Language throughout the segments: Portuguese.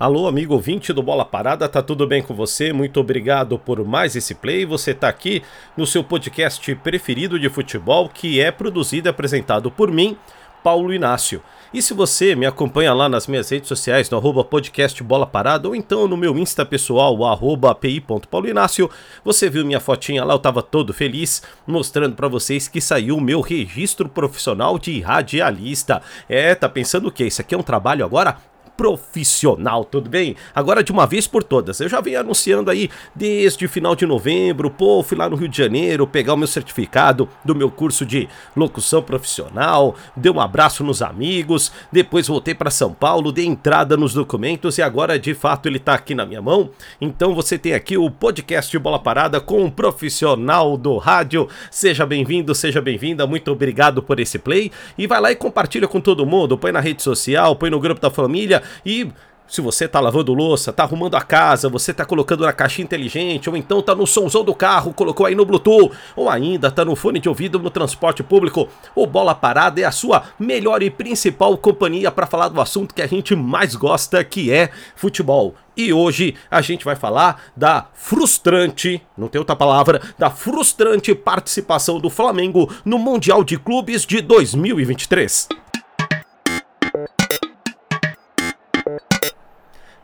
Alô, amigo ouvinte do Bola Parada, tá tudo bem com você? Muito obrigado por mais esse play. Você tá aqui no seu podcast preferido de futebol, que é produzido e apresentado por mim, Paulo Inácio. E se você me acompanha lá nas minhas redes sociais, no arroba podcast Bola Parada, ou então no meu Insta pessoal, arroba pi.paulinácio, você viu minha fotinha lá, eu tava todo feliz, mostrando para vocês que saiu o meu registro profissional de radialista. É, tá pensando o que? Isso aqui é um trabalho agora profissional, tudo bem? Agora de uma vez por todas, eu já venho anunciando aí desde final de novembro, pô, fui lá no Rio de Janeiro pegar o meu certificado do meu curso de locução profissional, dei um abraço nos amigos, depois voltei para São Paulo, dei entrada nos documentos e agora de fato ele tá aqui na minha mão. Então você tem aqui o podcast Bola Parada com um profissional do rádio. Seja bem-vindo, seja bem-vinda, muito obrigado por esse play e vai lá e compartilha com todo mundo, põe na rede social, põe no grupo da família e se você tá lavando louça, tá arrumando a casa, você tá colocando na caixinha inteligente, ou então tá no somzão do carro, colocou aí no Bluetooth, ou ainda tá no fone de ouvido no transporte público, o Bola Parada é a sua melhor e principal companhia para falar do assunto que a gente mais gosta, que é futebol. E hoje a gente vai falar da frustrante, não tem outra palavra, da frustrante participação do Flamengo no Mundial de Clubes de 2023.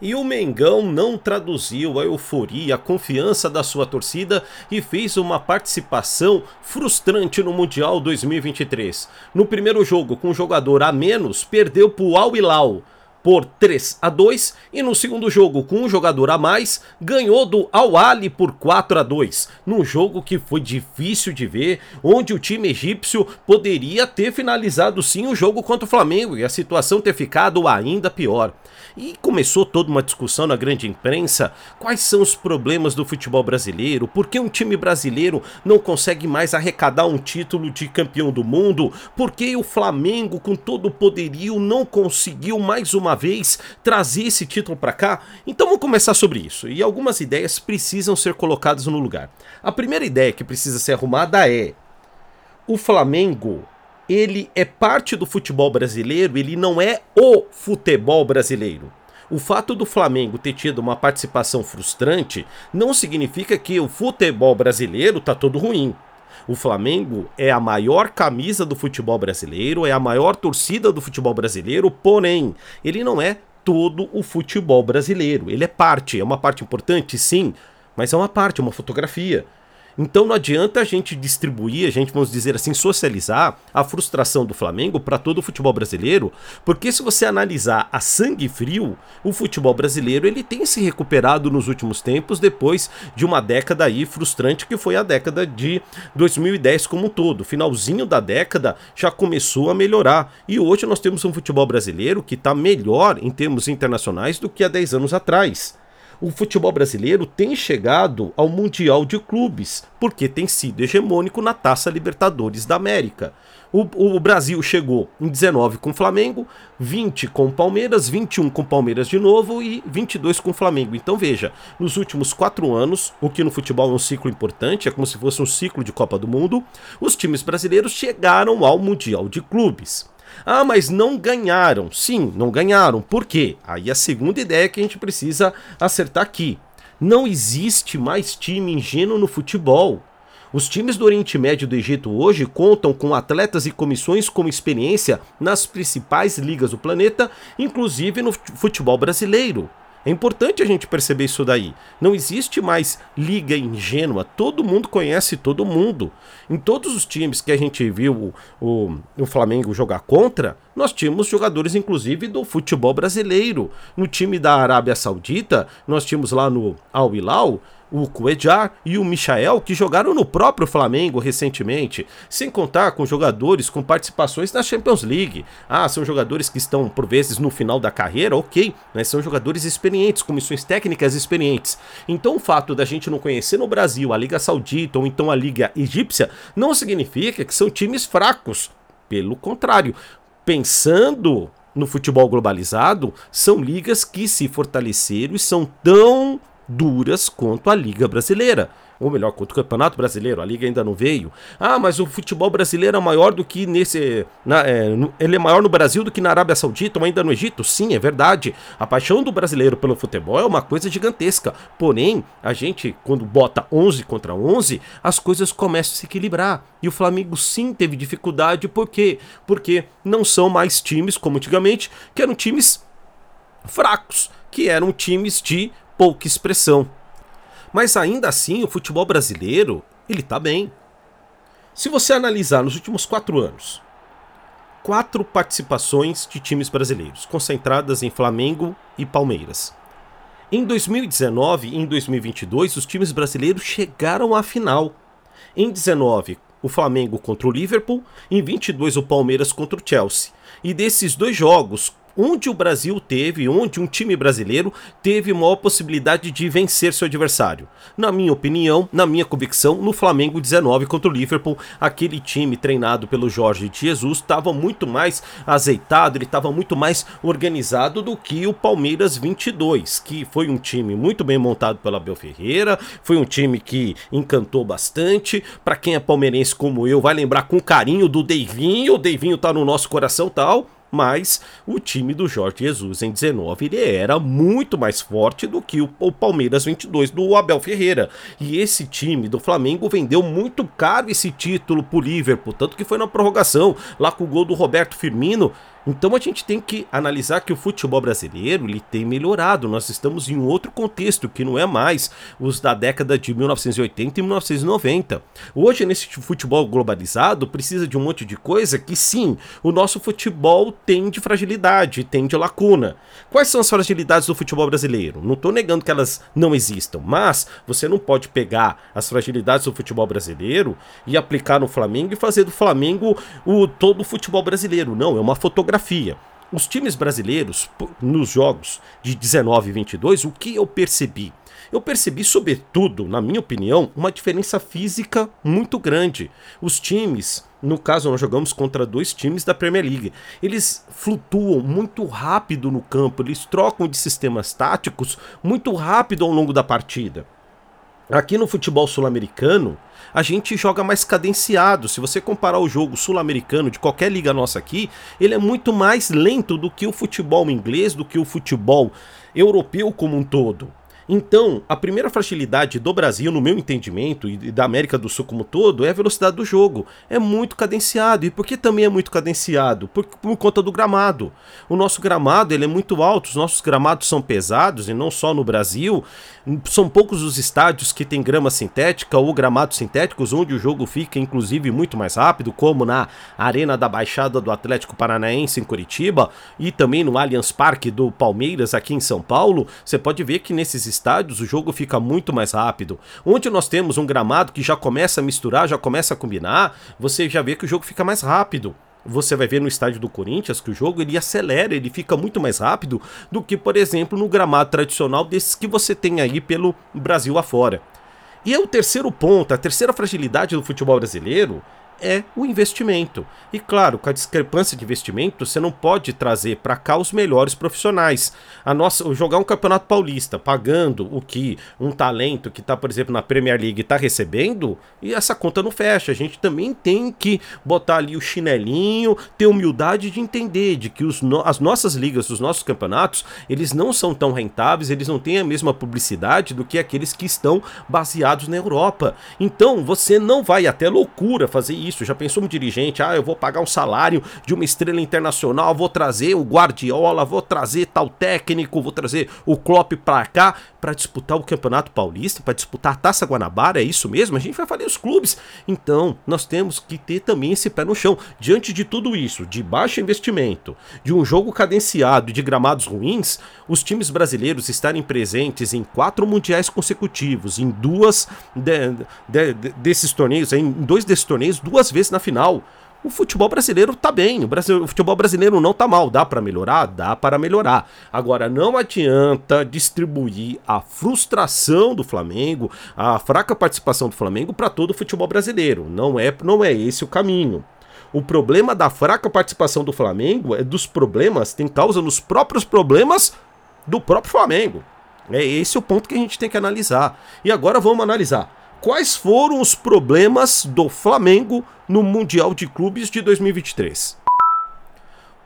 E o Mengão não traduziu a euforia, a confiança da sua torcida e fez uma participação frustrante no Mundial 2023. No primeiro jogo, com um jogador a menos, perdeu para o Al Hilal por 3 a 2 e no segundo jogo com um jogador a mais ganhou do Al Ali por 4 a 2, num jogo que foi difícil de ver, onde o time egípcio poderia ter finalizado sim o jogo contra o Flamengo e a situação ter ficado ainda pior. E começou toda uma discussão na grande imprensa: quais são os problemas do futebol brasileiro? Por que um time brasileiro não consegue mais arrecadar um título de campeão do mundo? Por que o Flamengo, com todo o poderio, não conseguiu mais uma vez trazer esse título para cá? Então vamos começar sobre isso. E algumas ideias precisam ser colocadas no lugar. A primeira ideia que precisa ser arrumada é: o Flamengo ele é parte do futebol brasileiro, ele não é o futebol brasileiro. O fato do Flamengo ter tido uma participação frustrante não significa que o futebol brasileiro tá todo ruim. O Flamengo é a maior camisa do futebol brasileiro, é a maior torcida do futebol brasileiro, porém, ele não é todo o futebol brasileiro. Ele é parte, é uma parte importante, sim, mas é uma parte, é uma fotografia. Então não adianta a gente distribuir, a gente, vamos dizer assim, socializar a frustração do Flamengo para todo o futebol brasileiro, porque se você analisar a sangue frio, o futebol brasileiro ele tem se recuperado nos últimos tempos depois de uma década aí frustrante que foi a década de 2010 como um todo. Finalzinho da década já começou a melhorar e hoje nós temos um futebol brasileiro que está melhor em termos internacionais do que há 10 anos atrás o futebol brasileiro tem chegado ao Mundial de Clubes, porque tem sido hegemônico na Taça Libertadores da América. O, o, Brasil chegou em 19 com o Flamengo, 20 com o Palmeiras, 21 com o Palmeiras de novo e 22 com o Flamengo. Então veja, nos últimos quatro anos, o que no futebol é um ciclo importante, é como se fosse um ciclo de Copa do Mundo, os times brasileiros chegaram ao Mundial de Clubes. Ah, mas não ganharam. Sim, não ganharam. Por quê? Aí a segunda ideia que a gente precisa acertar aqui. Não existe mais time ingênuo no futebol. Os times do Oriente Médio do Egito hoje contam com atletas e comissões com experiência nas principais ligas do planeta, inclusive no futebol brasileiro. É importante a gente perceber isso daí. Não existe mais liga ingênua. Todo mundo conhece todo mundo. Em todos os times que a gente viu o, o, o Flamengo jogar contra, nós tínhamos jogadores, inclusive, do futebol brasileiro. No time da Arábia Saudita, nós tínhamos lá no Al Hilal o Cuejar e o Michael, que jogaram no próprio Flamengo recentemente, sem contar com jogadores com participações na Champions League. Ah, são jogadores que estão, por vezes, no final da carreira, ok, mas são jogadores experientes, comissões técnicas experientes. Então, o fato da gente não conhecer no Brasil a Liga Saudita ou então a Liga Egípcia não significa que são times fracos. Pelo contrário, pensando no futebol globalizado, são ligas que se fortaleceram e são tão duras quanto a Liga Brasileira ou melhor, contra o Campeonato Brasileiro, a liga ainda não veio. Ah, mas o futebol brasileiro é maior do que nesse. Na, é, no, ele é maior no Brasil do que na Arábia Saudita ou ainda no Egito? Sim, é verdade. A paixão do brasileiro pelo futebol é uma coisa gigantesca. Porém, a gente, quando bota 11 contra 11, as coisas começam a se equilibrar. E o Flamengo sim teve dificuldade, por quê? Porque não são mais times como antigamente, que eram times fracos, que eram times de pouca expressão. Mas ainda assim, o futebol brasileiro, ele tá bem. Se você analisar nos últimos quatro anos, quatro participações de times brasileiros, concentradas em Flamengo e Palmeiras. Em 2019 e em 2022, os times brasileiros chegaram à final. Em 19, o Flamengo contra o Liverpool, em 22 o Palmeiras contra o Chelsea. E desses dois jogos, onde o Brasil teve, onde um time brasileiro teve maior possibilidade de vencer seu adversário. Na minha opinião, na minha convicção, no Flamengo 19 contra o Liverpool, aquele time treinado pelo Jorge Jesus estava muito mais azeitado, ele estava muito mais organizado do que o Palmeiras 22, que foi um time muito bem montado pela Abel Ferreira, foi um time que encantou bastante. Para quem é palmeirense como eu, vai lembrar com carinho do Deivinho, o Deivinho tá no nosso coração tal mas o time do Jorge Jesus em 19 ele era muito mais forte do que o, o Palmeiras 22 do Abel Ferreira. E esse time do Flamengo vendeu muito caro esse título pro Liverpool, tanto que foi na prorrogação, lá com o gol do Roberto Firmino, então a gente tem que analisar que o futebol brasileiro ele tem melhorado. Nós estamos em um outro contexto que não é mais os da década de 1980 e 1990. Hoje nesse futebol globalizado precisa de um monte de coisa que sim, o nosso futebol tem de fragilidade, tem de lacuna. Quais são as fragilidades do futebol brasileiro? Não estou negando que elas não existam, mas você não pode pegar as fragilidades do futebol brasileiro e aplicar no Flamengo e fazer do Flamengo o todo o futebol brasileiro. Não, é uma fotografia geografia. Os times brasileiros, nos jogos de 19 e 22, o que eu percebi? Eu percebi, sobretudo, na minha opinião, uma diferença física muito grande. Os times, no caso, nós jogamos contra dois times da Premier League. Eles flutuam muito rápido no campo, eles trocam de sistemas táticos muito rápido ao longo da partida. Aqui no futebol sul-americano, a gente joga mais cadenciado. Se você comparar o jogo sul-americano de qualquer liga nossa aqui, ele é muito mais lento do que o futebol inglês, do que o futebol europeu como um todo. Então, a primeira fragilidade do Brasil, no meu entendimento, e da América do Sul como todo, é a velocidade do jogo. É muito cadenciado. E por que também é muito cadenciado? Por, por conta do gramado. O nosso gramado ele é muito alto, os nossos gramados são pesados, e não só no Brasil. São poucos os estádios que têm grama sintética ou gramados sintéticos, onde o jogo fica, inclusive, muito mais rápido, como na Arena da Baixada do Atlético Paranaense em Curitiba, e também no Allianz Parque do Palmeiras aqui em São Paulo. Você pode ver que nesses estádios o jogo fica muito mais rápido. Onde nós temos um gramado que já começa a misturar, já começa a combinar, você já vê que o jogo fica mais rápido. Você vai ver no estádio do Corinthians que o jogo ele acelera, ele fica muito mais rápido do que, por exemplo, no gramado tradicional desses que você tem aí pelo Brasil afora. E é o terceiro ponto, a terceira fragilidade do futebol brasileiro é o investimento. E claro, com a discrepância de investimento, você não pode trazer para cá os melhores profissionais. A nossa, jogar um campeonato paulista pagando o que um talento que está, por exemplo, na Premier League está recebendo, e essa conta não fecha. A gente também tem que botar ali o chinelinho, ter humildade de entender de que os no, as nossas ligas, os nossos campeonatos, eles não são tão rentáveis, eles não têm a mesma publicidade do que aqueles que estão baseados na Europa. Então, você não vai até loucura fazer isso. Já pensou um dirigente, ah, eu vou pagar um salário de uma estrela internacional, vou trazer o Guardiola, vou trazer tal técnico, vou trazer o Klopp pra cá para disputar o Campeonato Paulista, para disputar a Taça Guanabara, é isso mesmo? A gente vai fazer os clubes. Então, nós temos que ter também esse pé no chão. Diante de tudo isso, de baixo investimento, de um jogo cadenciado e de gramados ruins, os times brasileiros estarem presentes em quatro mundiais consecutivos, em duas de, de, de, desses torneios, em dois desses torneios, duas vezes na final. O futebol brasileiro tá bem, o, Brasil, o futebol brasileiro não tá mal, dá para melhorar, dá para melhorar. Agora não adianta distribuir a frustração do Flamengo, a fraca participação do Flamengo para todo o futebol brasileiro. Não é, não é esse o caminho. O problema da fraca participação do Flamengo é dos problemas, tem causa nos próprios problemas do próprio Flamengo. É esse o ponto que a gente tem que analisar. E agora vamos analisar quais foram os problemas do Flamengo no Mundial de Clubes de 2023.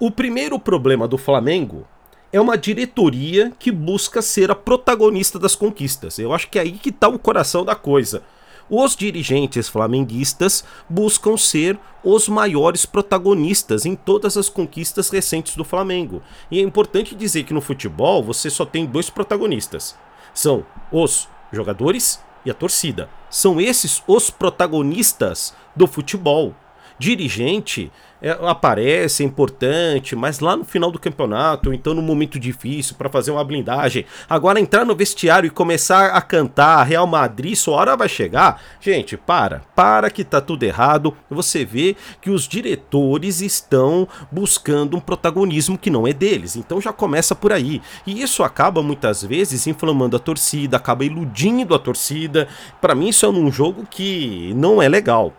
O primeiro problema do Flamengo é uma diretoria que busca ser a protagonista das conquistas. Eu acho que é aí que está o coração da coisa. Os dirigentes flamenguistas buscam ser os maiores protagonistas em todas as conquistas recentes do Flamengo. E é importante dizer que no futebol você só tem dois protagonistas: são os jogadores e a torcida. São esses os protagonistas do futebol. Dirigente é, aparece, é importante, mas lá no final do campeonato, então no momento difícil para fazer uma blindagem, agora entrar no vestiário e começar a cantar Real Madrid, sua hora vai chegar. Gente, para, para que tá tudo errado. Você vê que os diretores estão buscando um protagonismo que não é deles. Então já começa por aí. E isso acaba muitas vezes inflamando a torcida, acaba iludindo a torcida. Para mim isso é um jogo que não é legal.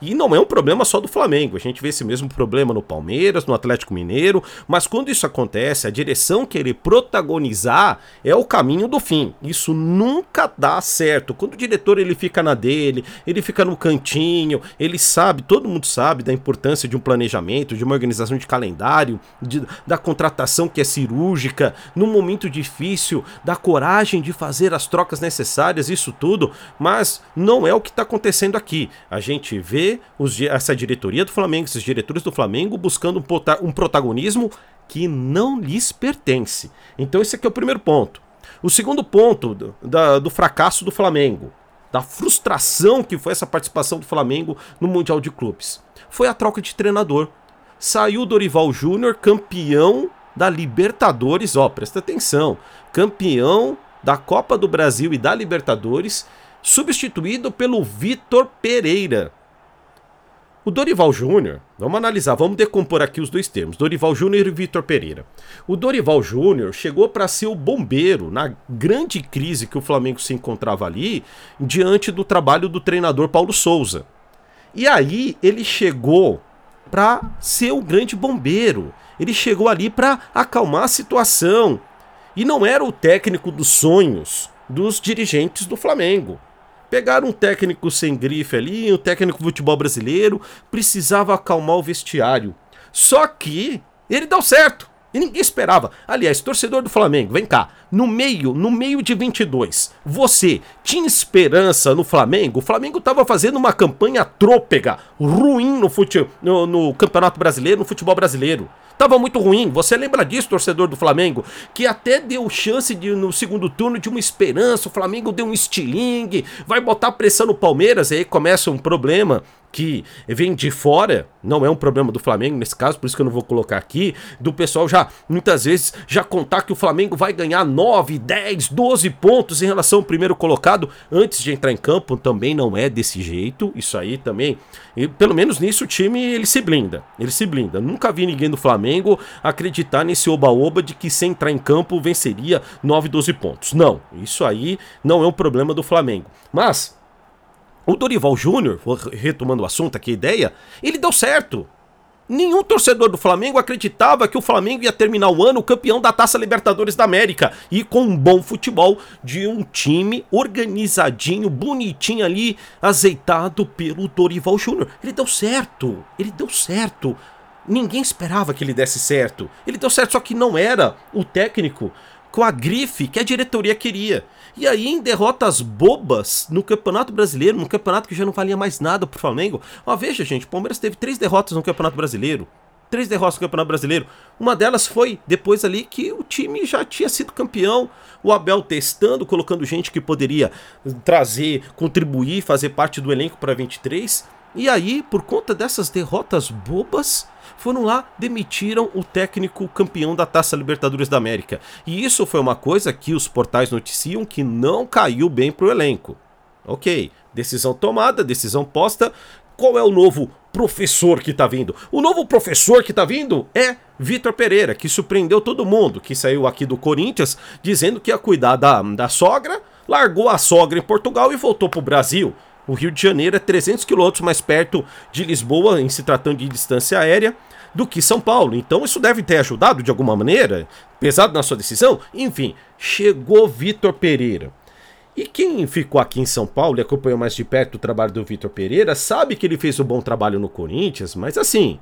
E não é um problema só do Flamengo. A gente vê esse mesmo problema no Palmeiras, no Atlético Mineiro. Mas quando isso acontece, a direção querer protagonizar é o caminho do fim. Isso nunca dá certo. Quando o diretor ele fica na dele, ele fica no cantinho, ele sabe, todo mundo sabe da importância de um planejamento, de uma organização de calendário, de, da contratação que é cirúrgica, num momento difícil, da coragem de fazer as trocas necessárias, isso tudo. Mas não é o que está acontecendo aqui. A gente gente vê os, essa diretoria do Flamengo, esses diretores do Flamengo buscando um, um protagonismo que não lhes pertence. Então esse aqui é o primeiro ponto. O segundo ponto do, da, do fracasso do Flamengo, da frustração que foi essa participação do Flamengo no Mundial de Clubes, foi a troca de treinador. Saiu Dorival Júnior, campeão da Libertadores, ó, presta atenção, campeão da Copa do Brasil e da Libertadores, substituído pelo Vitor Pereira. O Dorival Júnior, vamos analisar, vamos decompor aqui os dois termos, Dorival Júnior e Vitor Pereira. O Dorival Júnior chegou para ser o bombeiro na grande crise que o Flamengo se encontrava ali, diante do trabalho do treinador Paulo Souza. E aí ele chegou para ser o grande bombeiro. Ele chegou ali para acalmar a situação. E não era o técnico dos sonhos dos dirigentes do Flamengo. Pegaram um técnico sem grife ali, um técnico de futebol brasileiro, precisava acalmar o vestiário. Só que ele deu certo. E ninguém esperava. Aliás, torcedor do Flamengo, vem cá. No meio, no meio de 22, você tinha esperança no Flamengo? O Flamengo estava fazendo uma campanha trôpega, ruim no, fute... no, no Campeonato Brasileiro, no futebol brasileiro. Tava muito ruim. Você lembra disso, torcedor do Flamengo? Que até deu chance de no segundo turno de uma esperança. O Flamengo deu um estilingue, vai botar pressão no Palmeiras, aí começa um problema que vem de fora, não é um problema do Flamengo nesse caso, por isso que eu não vou colocar aqui, do pessoal já, muitas vezes, já contar que o Flamengo vai ganhar 9, 10, 12 pontos em relação ao primeiro colocado antes de entrar em campo, também não é desse jeito, isso aí também, e, pelo menos nisso o time ele se blinda, ele se blinda, nunca vi ninguém do Flamengo acreditar nesse oba-oba de que sem entrar em campo venceria 9, 12 pontos, não, isso aí não é um problema do Flamengo, mas... O Dorival Júnior, retomando o assunto aqui, a ideia, ele deu certo. Nenhum torcedor do Flamengo acreditava que o Flamengo ia terminar o ano campeão da Taça Libertadores da América e com um bom futebol de um time organizadinho, bonitinho ali, azeitado pelo Dorival Júnior. Ele deu certo, ele deu certo. Ninguém esperava que ele desse certo. Ele deu certo, só que não era o técnico com a grife que a diretoria queria. E aí, em derrotas bobas no Campeonato Brasileiro, num campeonato que já não valia mais nada pro Flamengo. Ó, veja, gente, o Palmeiras teve três derrotas no Campeonato Brasileiro. Três derrotas no Campeonato Brasileiro. Uma delas foi depois ali que o time já tinha sido campeão. O Abel testando, colocando gente que poderia trazer, contribuir, fazer parte do elenco para 23. E aí, por conta dessas derrotas bobas, foram lá, demitiram o técnico campeão da Taça Libertadores da América. E isso foi uma coisa que os portais noticiam que não caiu bem pro elenco. Ok, decisão tomada, decisão posta. Qual é o novo professor que tá vindo? O novo professor que tá vindo é Vitor Pereira, que surpreendeu todo mundo, que saiu aqui do Corinthians dizendo que ia cuidar da, da sogra, largou a sogra em Portugal e voltou pro Brasil. O Rio de Janeiro é 300 quilômetros mais perto de Lisboa, em se tratando de distância aérea. do que São Paulo. Então isso deve ter ajudado de alguma maneira, pesado na sua decisão. Enfim, chegou Vitor Pereira. E quem ficou aqui em São Paulo e acompanhou mais de perto o trabalho do Vitor Pereira sabe que ele fez um bom trabalho no Corinthians, mas assim,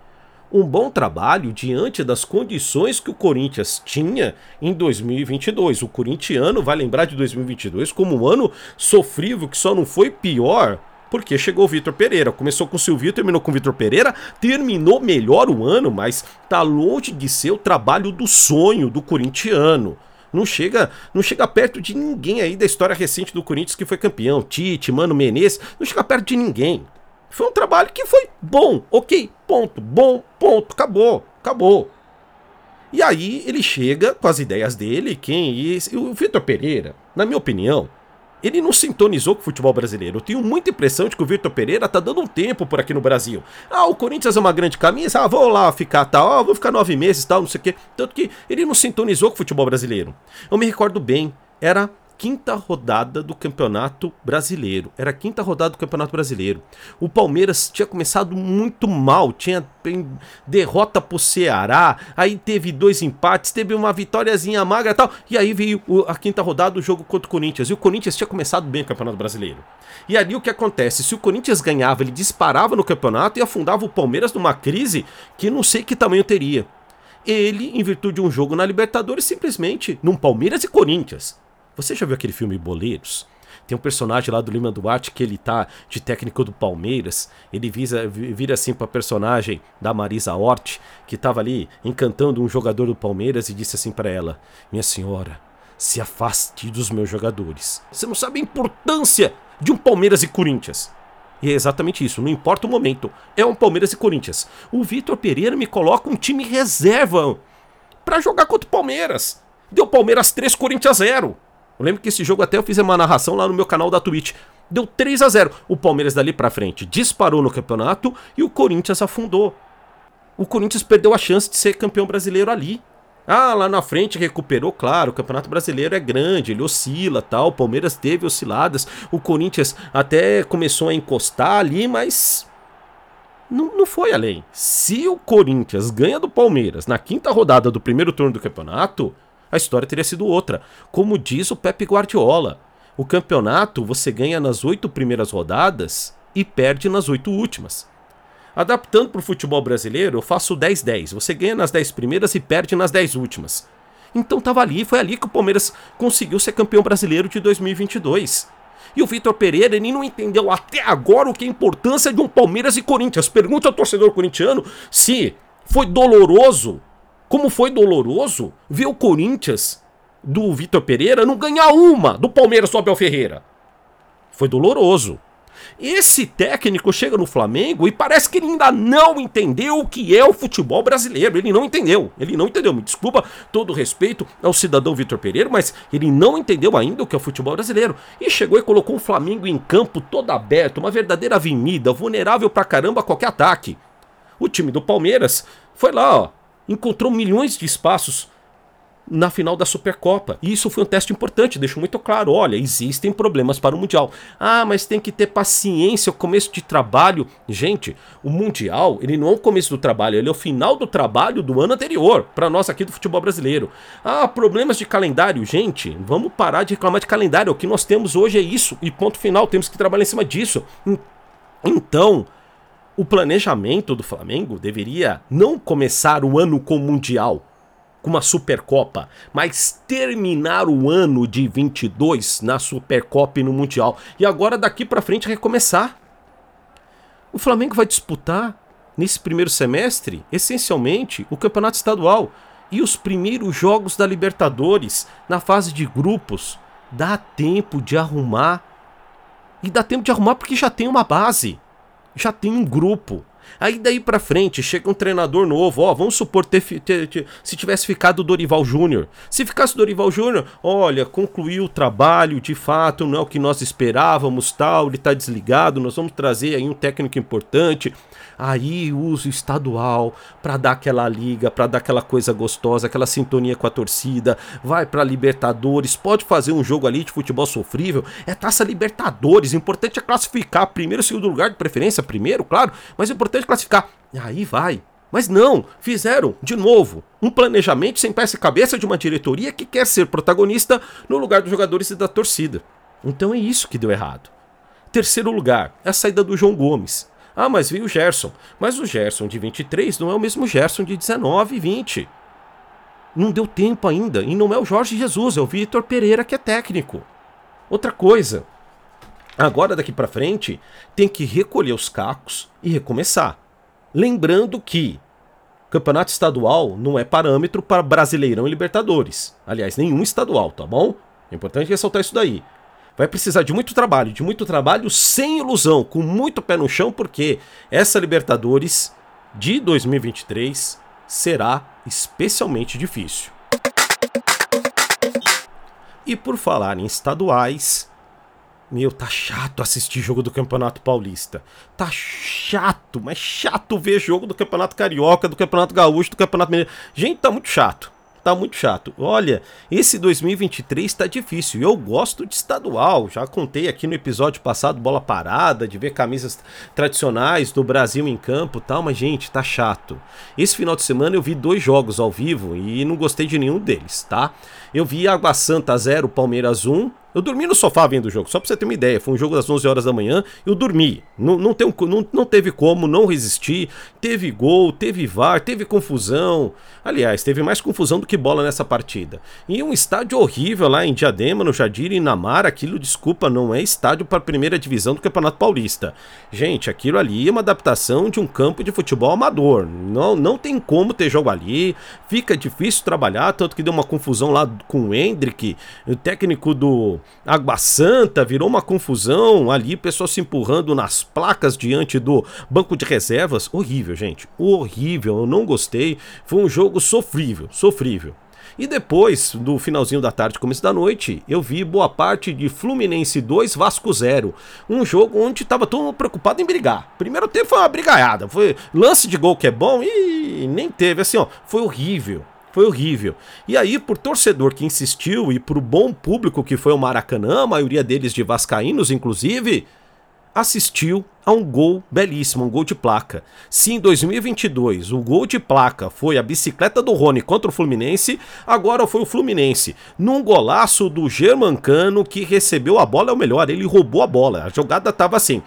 um bom trabalho diante das condições que o Corinthians tinha em 2022. O corintiano vai lembrar de 2022 como um ano sofrível que só não foi pior porque chegou o Vitor Pereira. Começou com o Silvio, terminou com o Vitor Pereira, terminou melhor o ano, mas tá longe de ser o trabalho do sonho do corintiano. Não chega, não chega perto de ninguém aí da história recente do Corinthians que foi campeão. Tite, Mano Menezes, não chega perto de ninguém. Foi um trabalho que foi bom, ok, ponto, bom, ponto, acabou, acabou. E aí ele chega com as ideias dele, quem? E o Vitor Pereira, na minha opinião, ele não sintonizou com o futebol brasileiro. Eu tenho muita impressão de que o Vitor Pereira tá dando um tempo por aqui no Brasil. Ah, o Corinthians é uma grande camisa, ah, vou lá ficar tal, ah, vou ficar nove meses tal, não sei o quê. Tanto que ele não sintonizou com o futebol brasileiro. Eu me recordo bem, era quinta rodada do Campeonato Brasileiro. Era a quinta rodada do Campeonato Brasileiro. O Palmeiras tinha começado muito mal, tinha derrota pro Ceará, aí teve dois empates, teve uma vitóriazinha magra e tal, e aí veio a quinta rodada do jogo contra o Corinthians. E o Corinthians tinha começado bem o Campeonato Brasileiro. E ali o que acontece? Se o Corinthians ganhava, ele disparava no campeonato e afundava o Palmeiras numa crise que não sei que tamanho teria. Ele, em virtude de um jogo na Libertadores, simplesmente num Palmeiras e Corinthians você já viu aquele filme Boleiros? Tem um personagem lá do Lima Duarte que ele tá de técnico do Palmeiras. Ele visa, vira assim pra personagem da Marisa Hort, que tava ali encantando um jogador do Palmeiras e disse assim para ela: Minha senhora, se afaste dos meus jogadores. Você não sabe a importância de um Palmeiras e Corinthians. E é exatamente isso, não importa o momento. É um Palmeiras e Corinthians. O Vitor Pereira me coloca um time reserva para jogar contra o Palmeiras. Deu Palmeiras 3, Corinthians 0. Eu lembro que esse jogo até eu fiz uma narração lá no meu canal da Twitch. Deu 3 a 0 O Palmeiras dali pra frente disparou no campeonato e o Corinthians afundou. O Corinthians perdeu a chance de ser campeão brasileiro ali. Ah, lá na frente recuperou, claro, o Campeonato Brasileiro é grande, ele oscila, tal, o Palmeiras teve osciladas, o Corinthians até começou a encostar ali, mas não, não foi além. Se o Corinthians ganha do Palmeiras na quinta rodada do primeiro turno do campeonato, a história teria sido outra. Como diz o Pepe Guardiola, o campeonato você ganha nas oito primeiras rodadas e perde nas oito últimas. Adaptando para o futebol brasileiro, eu faço 10-10. Você ganha nas 10 primeiras e perde nas 10 últimas. Então tava ali, foi ali que o Palmeiras conseguiu ser campeão brasileiro de 2022. E o Vitor Pereira, ele não entendeu até agora o que é a importância de um Palmeiras e Corinthians. Pergunta ao torcedor corintiano se foi doloroso como foi doloroso ver o Corinthians do Vitor Pereira não ganhar uma do Palmeiras do Abel Ferreira. Foi doloroso. Esse técnico chega no Flamengo e parece que ele ainda não entendeu o que é o futebol brasileiro. Ele não entendeu. Ele não entendeu. Me desculpa todo respeito ao cidadão Vitor Pereira, mas ele não entendeu ainda o que é o futebol brasileiro. E chegou e colocou o Flamengo em campo todo aberto, uma verdadeira avenida, vulnerável pra caramba a qualquer ataque. O time do Palmeiras foi lá, ó, encontrou milhões de espaços na final da Supercopa. E isso foi um teste importante, deixou muito claro, olha, existem problemas para o Mundial. Ah, mas tem que ter paciência, o começo de trabalho. Gente, o Mundial, ele não é o começo do trabalho, ele é o final do trabalho do ano anterior, para nós aqui do futebol brasileiro. Ah, problemas de calendário, gente, vamos parar de reclamar de calendário, o que nós temos hoje é isso, e ponto final, temos que trabalhar em cima disso. Então, o planejamento do Flamengo deveria não começar o ano com o Mundial, com uma Supercopa, mas terminar o ano de 22 na Supercopa e no Mundial. E agora daqui para frente recomeçar. O Flamengo vai disputar nesse primeiro semestre, essencialmente, o Campeonato Estadual e os primeiros jogos da Libertadores na fase de grupos. Dá tempo de arrumar. E dá tempo de arrumar porque já tem uma base já tem um grupo. Aí daí pra frente chega um treinador novo, ó, vamos supor ter, ter, ter, se tivesse ficado o Dorival Júnior. Se ficasse o Dorival Júnior, olha, concluiu o trabalho, de fato, não é o que nós esperávamos, tal, ele tá desligado, nós vamos trazer aí um técnico importante aí uso estadual para dar aquela liga, para dar aquela coisa gostosa, aquela sintonia com a torcida, vai para Libertadores, pode fazer um jogo ali de futebol sofrível, é taça Libertadores, o importante é classificar primeiro, segundo lugar de preferência, primeiro, claro, mas o importante é classificar. Aí vai. Mas não, fizeram, de novo, um planejamento sem peça e cabeça de uma diretoria que quer ser protagonista no lugar dos jogadores e da torcida. Então é isso que deu errado. Terceiro lugar, a saída do João Gomes. Ah, mas veio o Gerson. Mas o Gerson de 23 não é o mesmo Gerson de 19 e 20. Não deu tempo ainda. E não é o Jorge Jesus, é o Vitor Pereira que é técnico. Outra coisa. Agora daqui para frente tem que recolher os cacos e recomeçar. Lembrando que campeonato estadual não é parâmetro para Brasileirão e Libertadores. Aliás, nenhum estadual, tá bom? É importante ressaltar isso daí. Vai precisar de muito trabalho, de muito trabalho sem ilusão, com muito pé no chão, porque essa Libertadores de 2023 será especialmente difícil. E por falar em estaduais, meu, tá chato assistir jogo do Campeonato Paulista. Tá chato, mas chato ver jogo do Campeonato Carioca, do Campeonato Gaúcho, do Campeonato Mineiro. Gente, tá muito chato. Tá muito chato. Olha, esse 2023 tá difícil. Eu gosto de estadual. Já contei aqui no episódio passado, bola parada, de ver camisas tradicionais do Brasil em campo tal, mas gente, tá chato. Esse final de semana eu vi dois jogos ao vivo e não gostei de nenhum deles, tá? Eu vi Água Santa 0, Palmeiras 1 eu dormi no sofá vendo o jogo, só pra você ter uma ideia. Foi um jogo das 11 horas da manhã, eu dormi. Não, não, tem, não, não teve como, não resisti. Teve gol, teve VAR, teve confusão. Aliás, teve mais confusão do que bola nessa partida. E um estádio horrível lá em Diadema, no Jardim Inamar. Aquilo, desculpa, não é estádio para primeira divisão do Campeonato Paulista. Gente, aquilo ali é uma adaptação de um campo de futebol amador. Não, não tem como ter jogo ali. Fica difícil trabalhar, tanto que deu uma confusão lá com o Hendrick, o técnico do Água Santa, virou uma confusão ali, pessoal se empurrando nas placas diante do banco de reservas. Horrível, gente. Horrível, eu não gostei. Foi um jogo sofrível, sofrível. E depois, do finalzinho da tarde, começo da noite, eu vi boa parte de Fluminense 2, Vasco 0. Um jogo onde estava todo mundo preocupado em brigar. Primeiro tempo foi uma brigaiada, foi lance de gol que é bom e nem teve, assim, ó, foi horrível. Foi horrível. E aí, por torcedor que insistiu e por bom público que foi o Maracanã, a maioria deles de vascaínos, inclusive, assistiu a um gol belíssimo, um gol de placa. Se em 2022 o gol de placa foi a bicicleta do Rony contra o Fluminense, agora foi o Fluminense, num golaço do Germancano que recebeu a bola, é o melhor, ele roubou a bola. A jogada estava assim: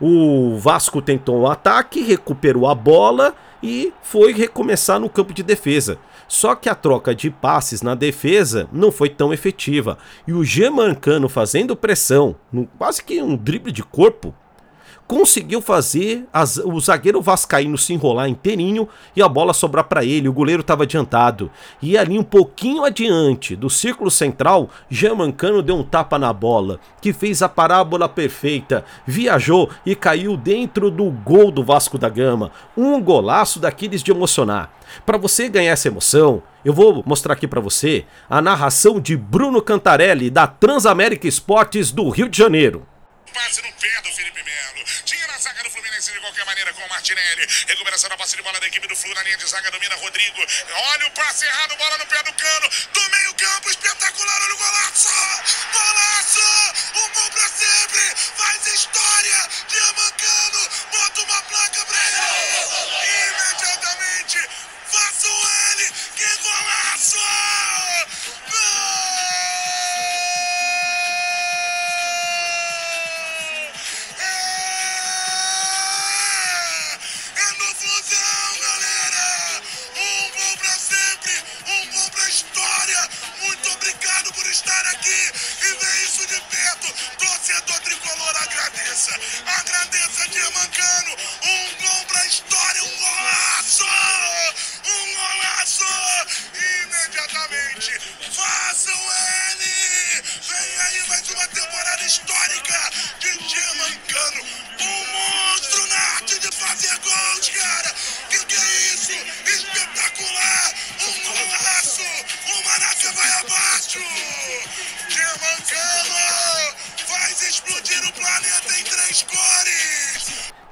o Vasco tentou um ataque, recuperou a bola e foi recomeçar no campo de defesa. Só que a troca de passes na defesa não foi tão efetiva. E o Gemancano fazendo pressão, quase que um drible de corpo, conseguiu fazer as, o zagueiro vascaíno se enrolar inteirinho e a bola sobrar para ele. O goleiro estava adiantado. E ali um pouquinho adiante do círculo central, Jamancano deu um tapa na bola, que fez a parábola perfeita, viajou e caiu dentro do gol do Vasco da Gama. Um golaço daqueles de emocionar. Para você ganhar essa emoção, eu vou mostrar aqui para você a narração de Bruno Cantarelli da Transamérica Esportes do Rio de Janeiro. Passe no pé do Tinha na zaga do Fluminense de qualquer maneira com o Martinelli. Recuperação da passe de bola da equipe do Flu na linha de zaga, domina Rodrigo. Olha o passe errado, bola no pé do cano. Do meio campo, espetacular, olha o golaço! Golaço! Um gol pra sempre! Faz história! Diamancano, bota uma placa pra ele! Imediatamente, faço ele! Que golaço! estar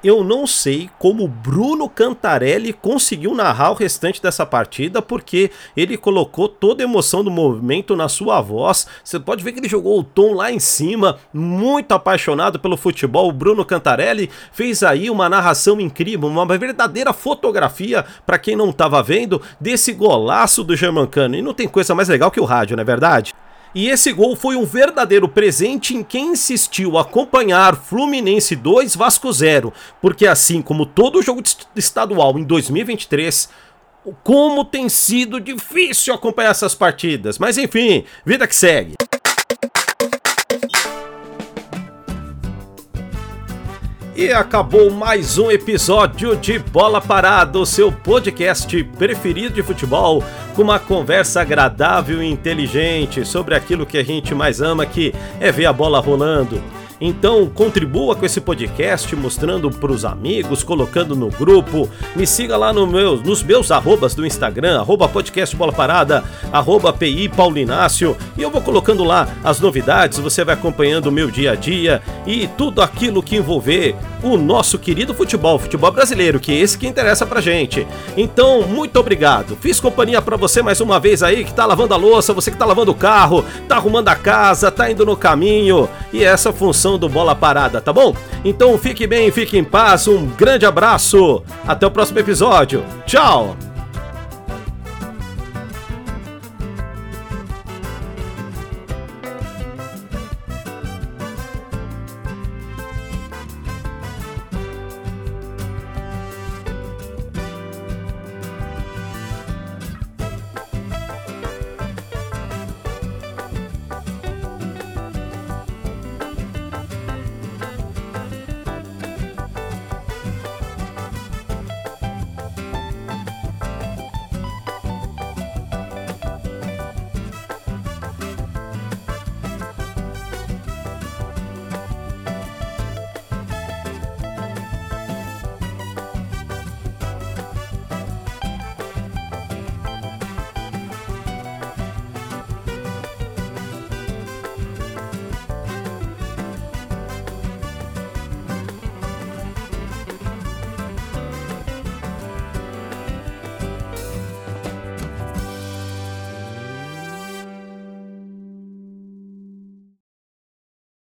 eu não sei como Bruno Cantarelli conseguiu narrar o restante dessa partida, porque ele colocou toda a emoção do movimento na sua voz. Você pode ver que ele jogou o tom lá em cima, muito apaixonado pelo futebol. O Bruno Cantarelli fez aí uma narração incrível, uma verdadeira fotografia para quem não estava vendo desse golaço do Germancano. E não tem coisa mais legal que o rádio, não é verdade? E esse gol foi um verdadeiro presente em quem insistiu acompanhar Fluminense 2 Vasco 0, porque assim como todo jogo estadual em 2023, como tem sido difícil acompanhar essas partidas. Mas enfim, vida que segue. E acabou mais um episódio de Bola Parada, o seu podcast preferido de futebol, com uma conversa agradável e inteligente sobre aquilo que a gente mais ama, que é ver a bola rolando. Então contribua com esse podcast, mostrando para os amigos, colocando no grupo. Me siga lá no meus, nos meus arrobas do Instagram, arroba podcast Bola Parada, arroba PI. E eu vou colocando lá as novidades, você vai acompanhando o meu dia a dia e tudo aquilo que envolver o nosso querido futebol, futebol brasileiro, que é esse que interessa pra gente. Então, muito obrigado. Fiz companhia para você mais uma vez aí que tá lavando a louça, você que tá lavando o carro, tá arrumando a casa, tá indo no caminho. E essa função do Bola Parada, tá bom? Então fique bem, fique em paz, um grande abraço, até o próximo episódio, tchau!